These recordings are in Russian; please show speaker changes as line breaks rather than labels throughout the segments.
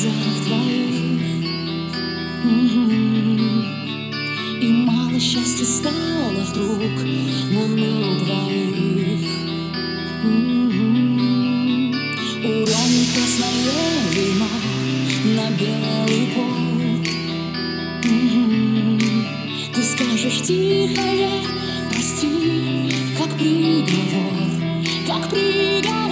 уже вдвоих И мало счастья стало вдруг нам на двоих. Уроним красное вино на белый пол. Ты скажешь тихое прости, как приговор, как приговор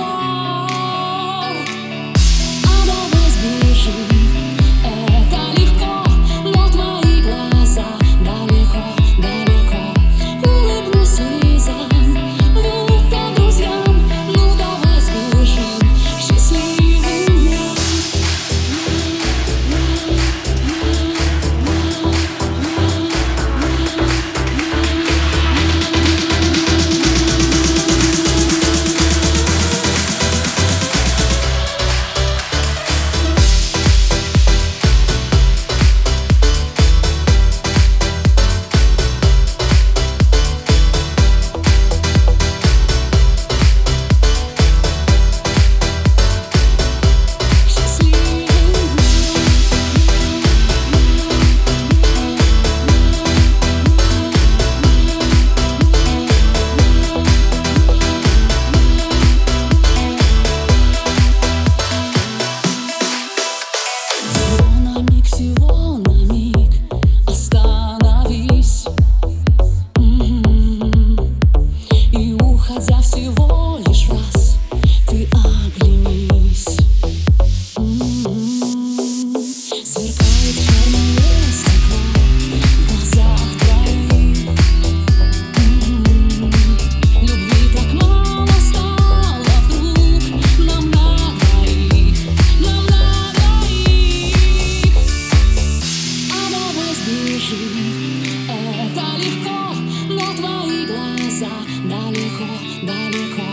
улыбнуться далеко, далеко,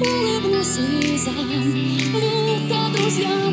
улыбнусь слезам, будто друзьям.